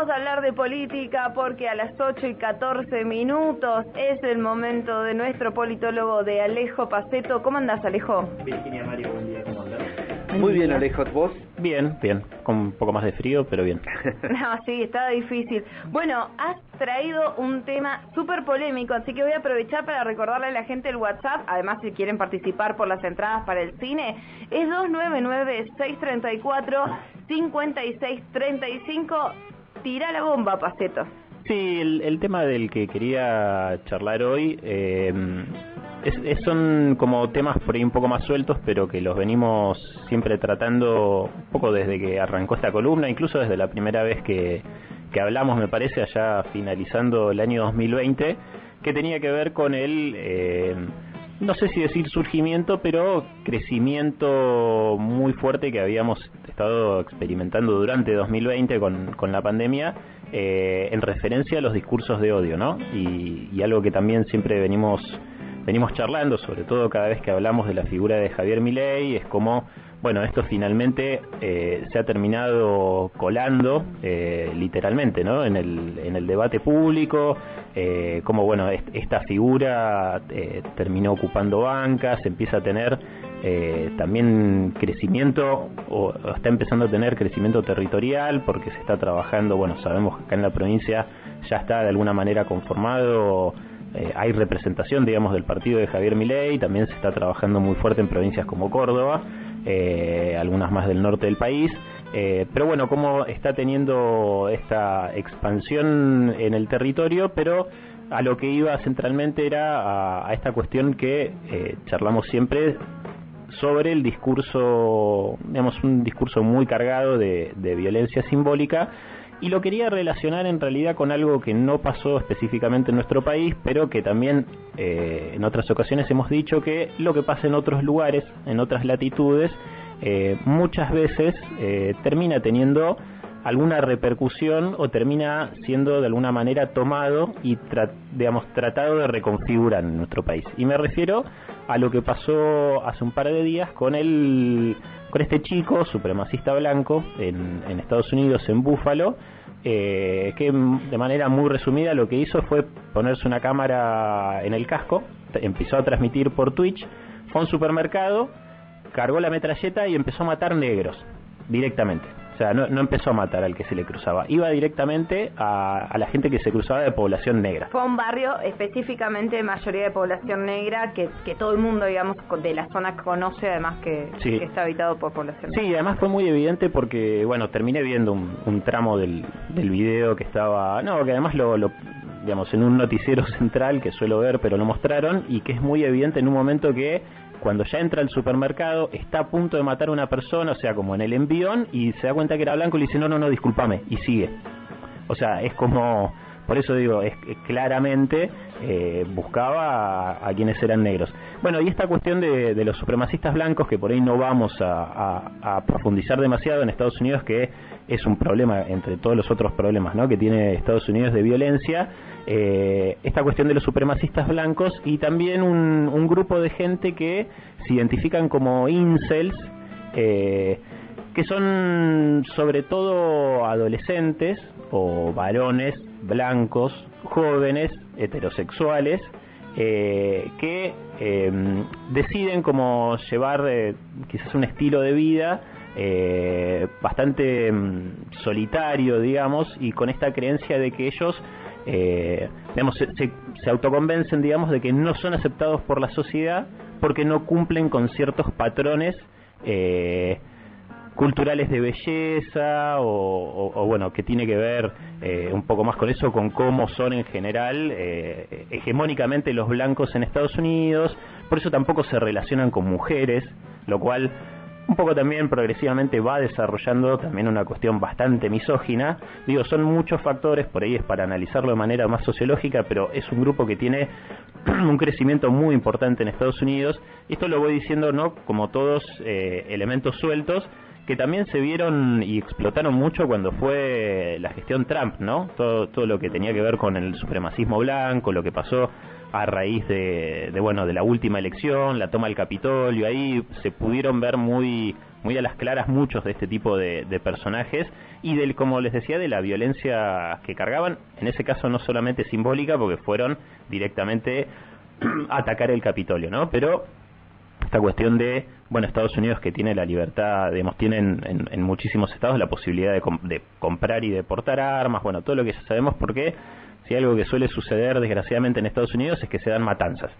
Vamos a hablar de política porque a las 8 y 14 minutos es el momento de nuestro politólogo de Alejo Paceto. ¿Cómo andás, Alejo? Virginia Mario, buen día, ¿cómo andás? Muy bien, Alejo, ¿vos? Bien, bien, con un poco más de frío, pero bien. No, sí, estaba difícil. Bueno, has traído un tema súper polémico, así que voy a aprovechar para recordarle a la gente el WhatsApp, además si quieren participar por las entradas para el cine, es 299-634-5635. Tira la bomba, Paceto. Sí, el, el tema del que quería charlar hoy eh, es, es- son como temas por ahí un poco más sueltos, pero que los venimos siempre tratando un poco desde que arrancó esta columna, incluso desde la primera vez que, que hablamos, me parece, allá finalizando el año 2020, que tenía que ver con el... eh, no sé si decir surgimiento, pero crecimiento muy fuerte que habíamos estado experimentando durante 2020 con, con la pandemia eh, en referencia a los discursos de odio, ¿no? Y, y algo que también siempre venimos venimos charlando, sobre todo cada vez que hablamos de la figura de Javier Milei, es como, bueno, esto finalmente eh, se ha terminado colando, eh, literalmente, ¿no? En el, en el debate público, eh, como, bueno, est- esta figura eh, terminó ocupando bancas, empieza a tener eh, también crecimiento, o está empezando a tener crecimiento territorial, porque se está trabajando, bueno, sabemos que acá en la provincia ya está de alguna manera conformado eh, hay representación, digamos, del partido de Javier Milei, también se está trabajando muy fuerte en provincias como Córdoba, eh, algunas más del norte del país, eh, pero bueno, como está teniendo esta expansión en el territorio, pero a lo que iba centralmente era a, a esta cuestión que eh, charlamos siempre sobre el discurso, digamos, un discurso muy cargado de violencia simbólica y lo quería relacionar en realidad con algo que no pasó específicamente en nuestro país, pero que también eh, en otras ocasiones hemos dicho que lo que pasa en otros lugares, en otras latitudes, eh, muchas veces eh, termina teniendo alguna repercusión o termina siendo de alguna manera tomado y tra- digamos tratado de reconfigurar en nuestro país. Y me refiero a lo que pasó hace un par de días con el con este chico supremacista blanco en, en Estados Unidos en Búfalo eh, que de manera muy resumida lo que hizo fue ponerse una cámara en el casco, empezó a transmitir por Twitch, fue a un supermercado, cargó la metralleta y empezó a matar negros directamente. Sea, no, no empezó a matar al que se le cruzaba, iba directamente a, a la gente que se cruzaba de población negra. Fue un barrio específicamente de mayoría de población negra que, que todo el mundo, digamos, de la zona conoce, además que, Sí. que está habitado por población Sí, además fue muy evidente porque, bueno, terminé viendo un, un tramo del, del video que estaba, no, que además lo, lo, digamos, en un noticiero central que suelo ver, pero lo mostraron y que es muy evidente en un momento que cuando ya entra al supermercado está a punto de matar a una persona, o sea, como en el envión, y se da cuenta que era blanco y le dice, no, no, no, discúlpame, y sigue. O sea, es como, por eso digo, es, es claramente eh, buscaba a, quienes eran negros. Bueno, y esta cuestión de, los supremacistas blancos, que por ahí no vamos a, a- a profundizar demasiado en Estados Unidos, que es un problema entre todos los otros problemas ¿no? que tiene Estados Unidos de violencia, eh, esta cuestión de los supremacistas blancos y también un, un grupo de gente que se identifican como incels, eh, que son sobre todo adolescentes o varones blancos, jóvenes, heterosexuales, eh, que eh, deciden como llevar eh, quizás un estilo de vida eh, bastante mm, solitario, digamos, y con esta creencia de que ellos eh, digamos, se, se- se autoconvencen, digamos, de que no son aceptados por la sociedad porque no cumplen con ciertos patrones eh, culturales de belleza o, bueno que tiene que ver eh, un poco más con eso con cómo son en general eh, hegemónicamente los blancos en Estados Unidos por eso tampoco se relacionan con mujeres lo cual un poco también progresivamente va desarrollando también una cuestión bastante misógina. Digo, son muchos factores, por ahí es para analizarlo de manera más sociológica, pero es un grupo que tiene un crecimiento muy importante en Estados Unidos. Esto lo voy diciendo, ¿no? Como todos eh, elementos sueltos que también se vieron y explotaron mucho cuando fue la gestión Trump, ¿no? Todo, todo lo que tenía que ver con el supremacismo blanco, lo que pasó a raíz de, bueno de la última elección, la toma del Capitolio, ahí se pudieron ver muy muy a las claras muchos de este tipo de, personajes y del como les decía de la violencia que cargaban, en ese caso no solamente simbólica porque fueron directamente a atacar el Capitolio, ¿no? Pero esta cuestión de, bueno, Estados Unidos que tiene la libertad, digamos, tienen en, muchísimos estados la posibilidad de, comprar y deportar armas, bueno, todo lo que ya sabemos porque si algo que suele suceder desgraciadamente en Estados Unidos es que se dan matanzas.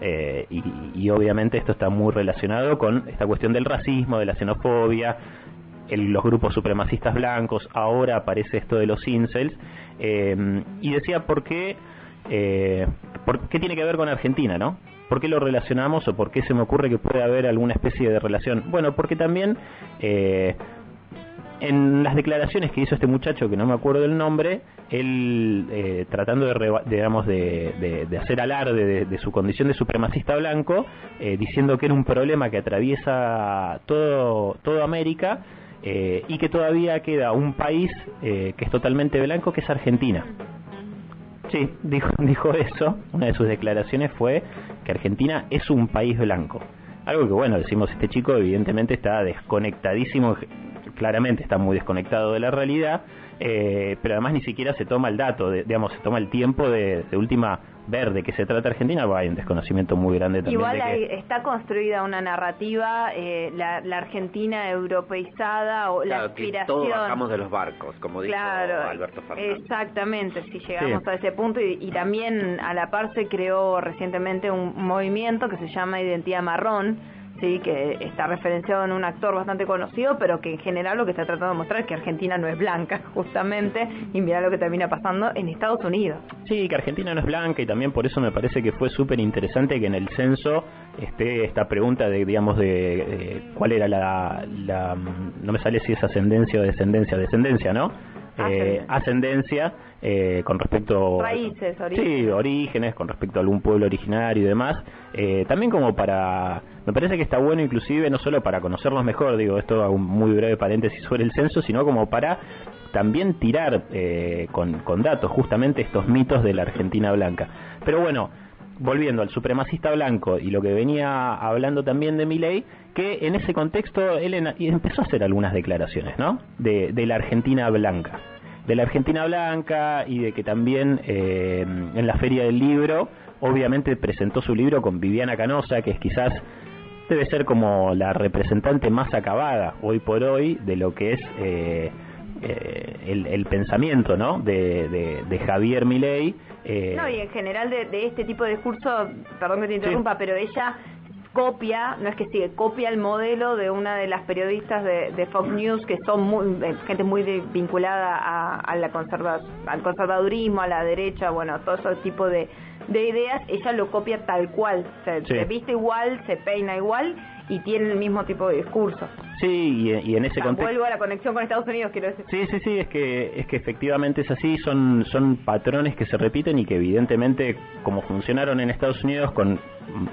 Eh, y, obviamente esto está muy relacionado con esta cuestión del racismo, de la xenofobia, los grupos supremacistas blancos, ahora aparece esto de los incels, eh, y decía por qué, eh, por qué tiene que ver con Argentina, ¿no? ¿Por qué lo relacionamos o por qué se me ocurre que puede haber alguna especie de relación? Bueno, porque también eh, en las declaraciones que hizo este muchacho, que no me acuerdo del nombre, él eh, tratando de, digamos, de, hacer alarde de, su condición de supremacista blanco, eh, diciendo que era un problema que atraviesa todo, toda América y que todavía queda un país que es totalmente blanco, que es Argentina. Sí, dijo, dijo eso. Una de sus declaraciones fue que Argentina es un país blanco. Algo que, bueno, decimos, este chico evidentemente está desconectadísimo, claramente está muy desconectado de la realidad, eh, pero además ni siquiera se toma el dato, digamos, se toma el tiempo de, de última ver de qué se trata Argentina, hay un desconocimiento muy grande también. Igual está construida una narrativa, eh, la, Argentina europeizada o la aspiración. todos bajamos de los barcos, como dijo Alberto Fernández. Exactamente, si llegamos a ese punto y, y, también a la par se creó recientemente un movimiento que se llama Identidad Marrón sí, que está referenciado en un actor bastante conocido, pero que en general lo que está tratando de mostrar es que Argentina no es blanca, justamente, y mira lo que termina pasando en Estados Unidos. Sí, que Argentina no es blanca y también por eso me parece que fue súper interesante que en el censo esté esta pregunta de, digamos, de, cuál era la, la, no me sale si es ascendencia o descendencia, descendencia, ¿no? Eh, ascendencia eh, con respecto raíces orígenes. sí orígenes con respecto a algún pueblo originario y demás eh, también como para me parece que está bueno inclusive no solo para conocerlos mejor digo esto un muy breve paréntesis sobre el censo sino como para también tirar con, con datos justamente estos mitos de la Argentina blanca pero bueno volviendo al supremacista blanco y lo que venía hablando también de Milei, que en ese contexto él empezó a hacer algunas declaraciones, ¿no? De, la Argentina blanca. De la Argentina blanca y de que también eh, en la Feria del Libro, obviamente presentó su libro con Viviana Canosa, que es quizás debe ser como la representante más acabada hoy por hoy de lo que es eh, eh, el, pensamiento ¿no? de, de Javier Milei eh, no, y en general de, este tipo de discurso, perdón que te interrumpa, pero ella copia, no es que sigue, copia el modelo de una de las periodistas de, Fox News que son muy, eh, gente muy vinculada a, la conserva, al conservadurismo, a la derecha, bueno, todo ese tipo de, ideas, ella lo copia tal cual, se viste igual, se peina igual y tiene el mismo tipo de discurso. Sí, y, en ese contexto... Vuelvo a la conexión con Estados Unidos, quiero decir. Sí, sí, sí, es que, es que efectivamente es así, son, son patrones que se repiten y que evidentemente, como funcionaron en Estados Unidos con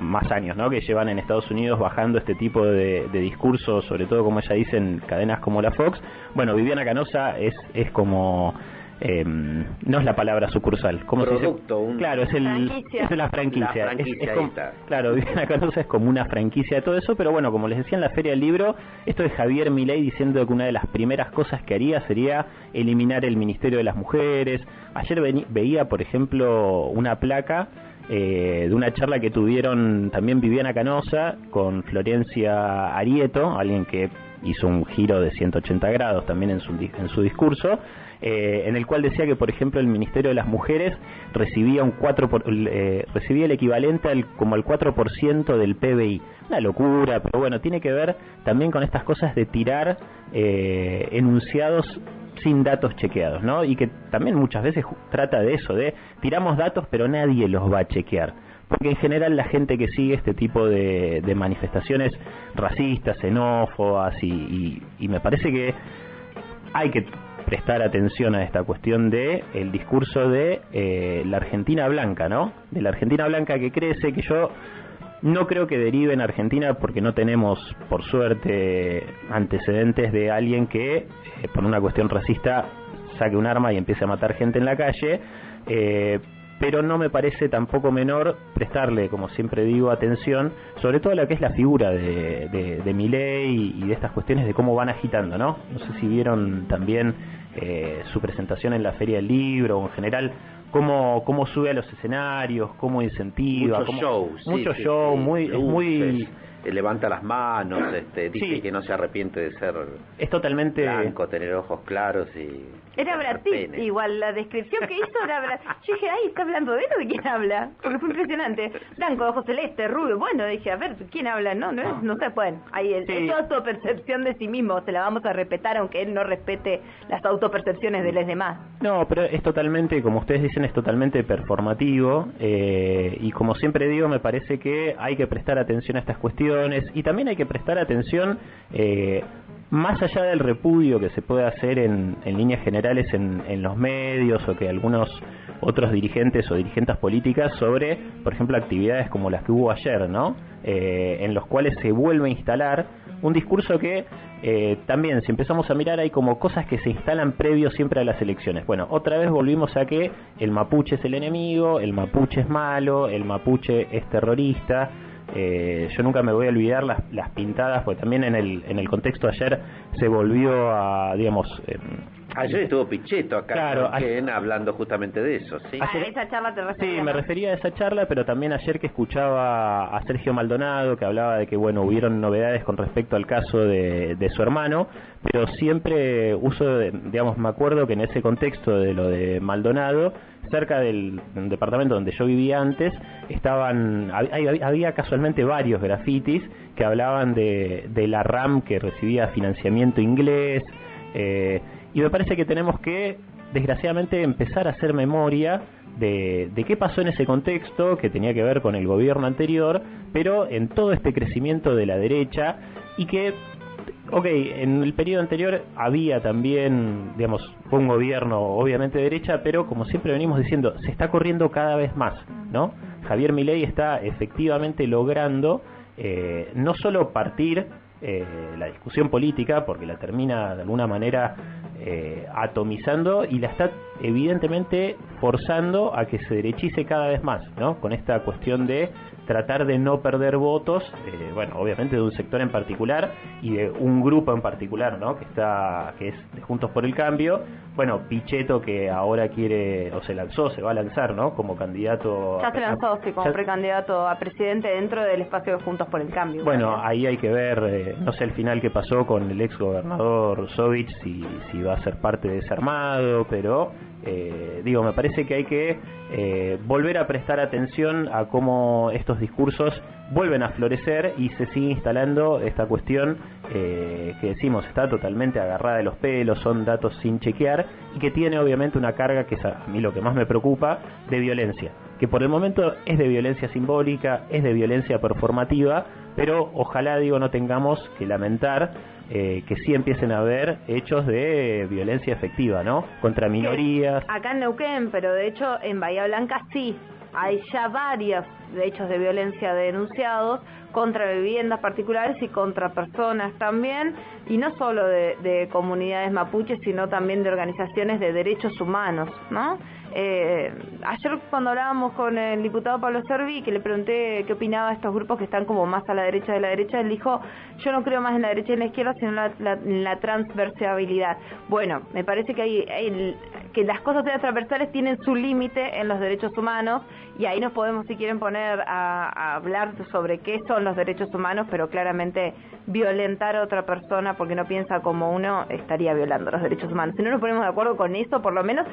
más años, ¿no? Que llevan en Estados Unidos bajando este tipo de, de discursos, sobre todo como ella dice en cadenas como la Fox. Bueno, Viviana Canosa es, es como eh, no es la palabra sucursal. ¿Cómo Producto, Claro, es, el, es la franquicia. es, como, claro, es como una franquicia de todo eso, pero bueno, como les decía en la Feria del Libro, esto es Javier Milei diciendo que una de las primeras cosas que haría sería eliminar el Ministerio de las Mujeres. Ayer veía, por ejemplo, una placa eh, de una charla que tuvieron también Viviana Canosa con Florencia Arieto, alguien que hizo un giro de 180 grados también en su, en su discurso, eh, en el cual decía que, por ejemplo, el Ministerio de las Mujeres recibía un 4 eh, recibía el equivalente al como al 4% del PBI. Una locura, pero bueno, tiene que ver también con estas cosas de tirar eh, enunciados sin datos chequeados, ¿no? Y que también muchas veces trata de eso, de tiramos datos pero nadie los va a chequear porque en general la gente que sigue este tipo de, manifestaciones racistas, xenófobas y, y, me parece que hay que prestar atención a esta cuestión de el discurso de eh, la Argentina blanca, ¿no? De la Argentina blanca que crece, que yo no creo que derive en Argentina porque no tenemos, por suerte, antecedentes de alguien que, eh, por una cuestión racista, saque un arma y empiece a matar gente en la calle. Eh, pero no me parece tampoco menor prestarle, como siempre digo, atención, sobre todo a lo que es la figura de, de, de Milei y de estas cuestiones de cómo van agitando, ¿no? No sé si vieron también eh, su presentación en la Feria del Libro o en general cómo, cómo sube a los escenarios, cómo incentiva. Muchos shows. Muchos shows, muy, es muy levanta las manos, este, dice que no se arrepiente de ser es totalmente blanco, tener ojos claros y era Brad Pitt, igual la descripción que hizo era Yo dije, ay, ¿está hablando de él o de quién habla? Porque fue impresionante. Blanco, ojos celeste, rubio. Bueno, dije, a ver, ¿quién habla? No, no, no se pueden. Ahí es, es toda su percepción de sí mismo. Se la vamos a respetar aunque él no respete las autopercepciones de los demás. No, pero es totalmente, como ustedes dicen, es totalmente performativo. Eh, y como siempre digo, me parece que hay que prestar atención a estas cuestiones y también hay que prestar atención eh, más allá del repudio que se puede hacer en, líneas generales en, los medios o que algunos otros dirigentes o dirigentes políticas sobre, por ejemplo, actividades como las que hubo ayer, ¿no? Eh, en los cuales se vuelve a instalar un discurso que eh, también, si empezamos a mirar, hay como cosas que se instalan previo siempre a las elecciones. Bueno, otra vez volvimos a que el mapuche es el enemigo, el mapuche es malo, el mapuche es terrorista. Eh, yo nunca me voy a olvidar las, las pintadas, porque también en el, en el contexto ayer se volvió a, digamos... Ayer estuvo Pichetto acá claro, hablando justamente de eso, ¿sí? a esa charla te Sí, me refería a esa charla, pero también ayer que escuchaba a Sergio Maldonado, que hablaba de que, bueno, hubieron novedades con respecto al caso de, de su hermano, pero siempre uso, digamos, me acuerdo que en ese contexto de lo de Maldonado, cerca del, departamento donde yo vivía antes, estaban había, casualmente varios grafitis que hablaban de, de, la RAM que recibía financiamiento inglés, eh, y me parece que tenemos que, desgraciadamente, empezar a hacer memoria de, de, qué pasó en ese contexto que tenía que ver con el gobierno anterior, pero en todo este crecimiento de la derecha y que Ok, en el periodo anterior había también, digamos, un gobierno obviamente de derecha, pero como siempre venimos diciendo, se está corriendo cada vez más, ¿no? Javier Milei está efectivamente logrando eh, no solo partir eh, la discusión política, porque la termina de alguna manera eh, atomizando y la está evidentemente forzando a que se derechice cada vez más, ¿no? Con esta cuestión de tratar de no perder votos, eh, bueno, obviamente de un sector en particular y de un grupo en particular, ¿no? Que está, que es de Juntos por el Cambio. Bueno, Pichetto que ahora quiere, o se lanzó, se va a lanzar, ¿no? Como candidato. Ya se lanzó, sí, como precandidato a presidente dentro del espacio de Juntos por el Cambio. Bueno, ahí hay que ver, eh, no sé el final que pasó con el ex gobernador Sovich, si, si va a ser parte de ese armado, pero eh, digo, me parece que hay que eh, volver a prestar atención a cómo estos discursos vuelven a florecer y se sigue instalando esta cuestión eh, que decimos está totalmente agarrada de los pelos, son datos sin chequear y que tiene obviamente una carga que es a mí lo que más me preocupa de violencia, que por el momento es de violencia simbólica, es de violencia performativa, pero ojalá digo no tengamos que lamentar eh, que sí empiecen a haber hechos de violencia efectiva, ¿no? Contra minorías. Acá en Neuquén, pero de hecho en Bahía Blanca sí, hay ya varios hechos de violencia denunciados contra viviendas particulares y contra personas también, y no solo de, de comunidades mapuches, sino también de organizaciones de derechos humanos, ¿no? Eh, ayer cuando hablábamos con el diputado Pablo Servi, que le pregunté qué opinaba de estos grupos que están como más a la derecha de la derecha, él dijo, yo no creo más en la derecha y en la izquierda, sino en la, transversabilidad. Bueno, me parece que, hay, que las cosas transversales tienen su límite en los derechos humanos y ahí nos podemos, si quieren, poner a, a hablar sobre qué son los derechos humanos, pero claramente violentar a otra persona porque no piensa como uno estaría violando los derechos humanos. Si no nos ponemos de acuerdo con eso, por lo menos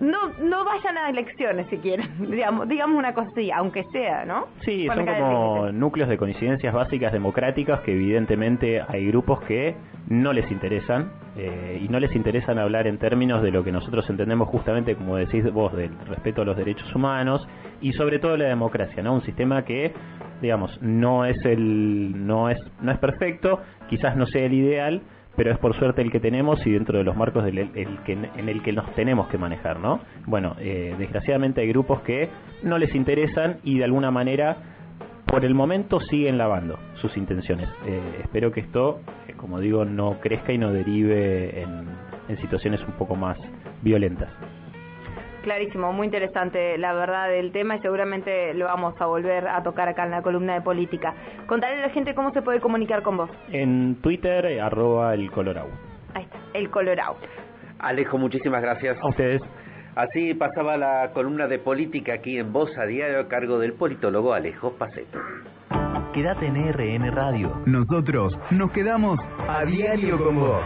no no vayan a elecciones si quieren, digamos, digamos una cosa así, aunque sea, ¿no? Sí, son como núcleos de coincidencias básicas democráticas que evidentemente hay grupos que no les interesan eh, y no les interesan hablar en términos de lo que nosotros entendemos justamente, como decís vos, del respeto a los derechos humanos y sobre todo la democracia, ¿no? Un sistema que digamos no es el no es no es perfecto, quizás no sea el ideal, pero es por suerte el que tenemos y dentro de los marcos del, el que, en el que nos tenemos que manejar, ¿no? Bueno, eh, desgraciadamente hay grupos que no les interesan y de alguna manera por el momento siguen lavando sus intenciones. Eh, espero que esto, eh, como digo, no crezca y no derive en, en situaciones un poco más violentas. clarísimo, muy interesante la verdad del tema y seguramente lo vamos a volver a tocar acá en la columna de política. Contarle a la gente cómo se puede comunicar con vos. En Twitter, arroba el Colorado. Ahí está, el Colorado. Alejo, muchísimas gracias. A ustedes. Así pasaba la columna de política aquí en Voz a Diario a cargo del politólogo Alejo Paceto. Quédate en RN Radio. Nosotros nos quedamos a diario con vos.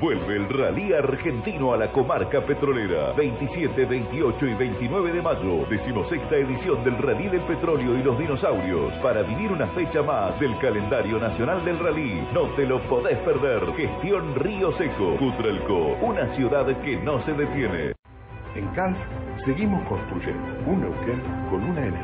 Vuelve el rally argentino a la comarca petrolera. 27, 28 y 29 de mayo. Decimosexta edición del Rally del Petróleo y los Dinosaurios. Para vivir una fecha más del calendario nacional del rally. No te lo podés perder. Gestión Río Seco. Cutralco. Una ciudad que no se detiene. En CAN seguimos construyendo un Neuquén con una energía.